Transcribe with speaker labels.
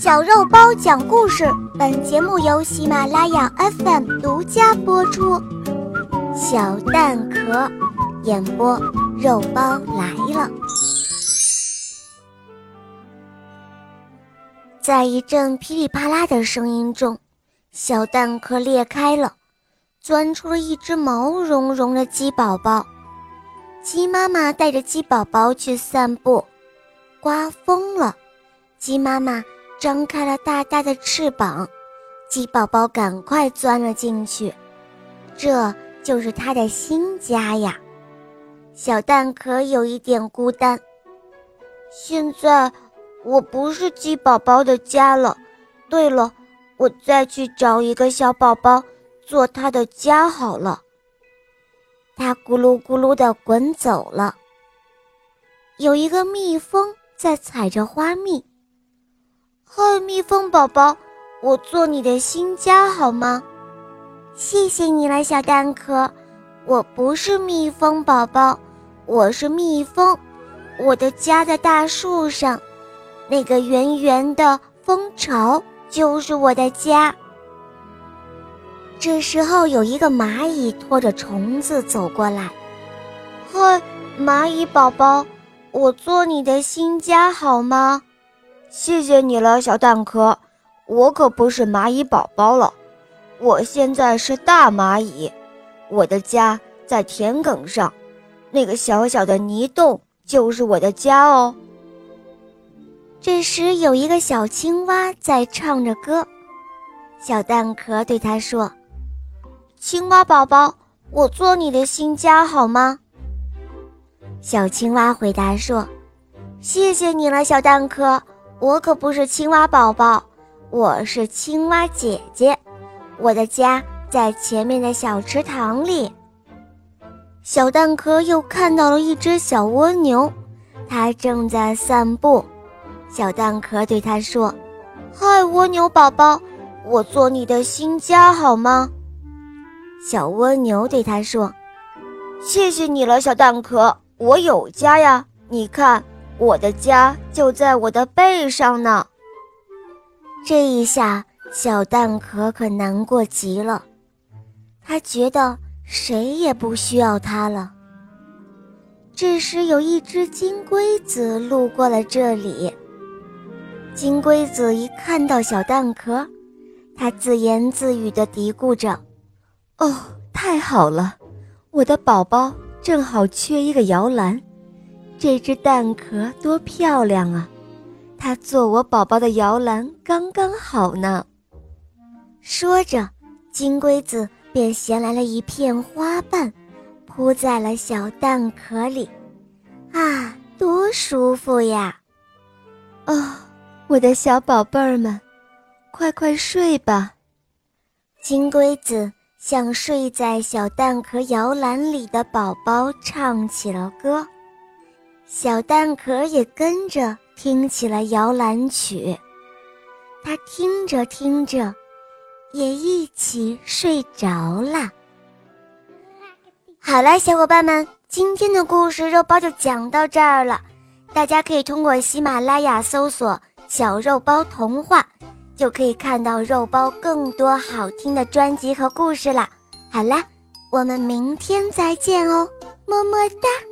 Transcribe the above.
Speaker 1: 小肉包讲故事，本节目由喜马拉雅 FM 独家播出。小蛋壳演播，肉包来了。在一阵噼里啪啦的声音中，小蛋壳裂开了，钻出了一只毛茸茸的鸡宝宝。鸡妈妈带着鸡宝宝去散步，刮风了，鸡妈妈。张开了大大的翅膀，鸡宝宝赶快钻了进去。这就是它的新家呀。小蛋壳有一点孤单。现在我不是鸡宝宝的家了。对了，我再去找一个小宝宝做他的家好了。它咕噜咕噜地滚走了。有一个蜜蜂在采着花蜜。蜜蜂宝宝，我做你的新家好吗？谢谢你了，小蛋壳。我不是蜜蜂宝宝，我是蜜蜂。我的家在大树上，那个圆圆的蜂巢就是我的家。这时候，有一个蚂蚁拖着虫子走过来。嗨，蚂蚁宝宝，我做你的新家好吗？
Speaker 2: 谢谢你了，小蛋壳。我可不是蚂蚁宝宝了，我现在是大蚂蚁。我的家在田埂上，那个小小的泥洞就是我的家哦。
Speaker 1: 这时，有一个小青蛙在唱着歌。小蛋壳对他说：“青蛙宝宝，我做你的新家好吗？”小青蛙回答说：“谢谢你了，小蛋壳。”我可不是青蛙宝宝，我是青蛙姐姐。我的家在前面的小池塘里。小蛋壳又看到了一只小蜗牛，它正在散步。小蛋壳对它说：“嗨，蜗牛宝宝，我做你的新家好吗？”小蜗牛对它说：“
Speaker 2: 谢谢你了，小蛋壳，我有家呀，你看。”我的家就在我的背上呢。
Speaker 1: 这一下，小蛋壳可难过极了，他觉得谁也不需要他了。这时，有一只金龟子路过了这里。金龟子一看到小蛋壳，他自言自语地嘀咕着：“
Speaker 3: 哦，太好了，我的宝宝正好缺一个摇篮。”这只蛋壳多漂亮啊！它做我宝宝的摇篮刚刚好呢。
Speaker 1: 说着，金龟子便衔来了一片花瓣，铺在了小蛋壳里。啊，多舒服呀！
Speaker 3: 哦，我的小宝贝儿们，快快睡吧。
Speaker 1: 金龟子向睡在小蛋壳摇篮里的宝宝唱起了歌。小蛋壳也跟着听起了摇篮曲，它听着听着，也一起睡着了。好了，小伙伴们，今天的故事肉包就讲到这儿了。大家可以通过喜马拉雅搜索“小肉包童话”，就可以看到肉包更多好听的专辑和故事了。好了，我们明天再见哦，么么哒。